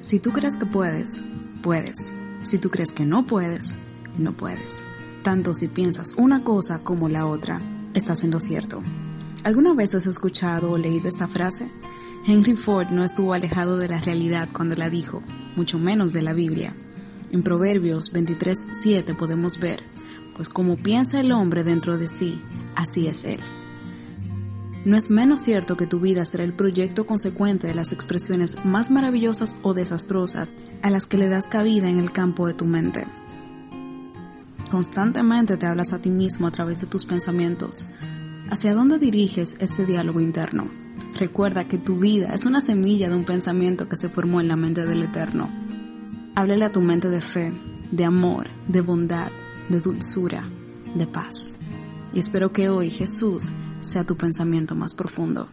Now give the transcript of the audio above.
Si tú crees que puedes, puedes. Si tú crees que no puedes, no puedes. Tanto si piensas una cosa como la otra, estás en lo cierto. ¿Alguna vez has escuchado o leído esta frase? Henry Ford no estuvo alejado de la realidad cuando la dijo, mucho menos de la Biblia. En Proverbios 23.7 podemos ver, pues como piensa el hombre dentro de sí, así es él. No es menos cierto que tu vida será el proyecto consecuente de las expresiones más maravillosas o desastrosas a las que le das cabida en el campo de tu mente. Constantemente te hablas a ti mismo a través de tus pensamientos. ¿Hacia dónde diriges este diálogo interno? Recuerda que tu vida es una semilla de un pensamiento que se formó en la mente del Eterno. Háblale a tu mente de fe, de amor, de bondad, de dulzura, de paz. Y espero que hoy Jesús sea tu pensamiento más profundo.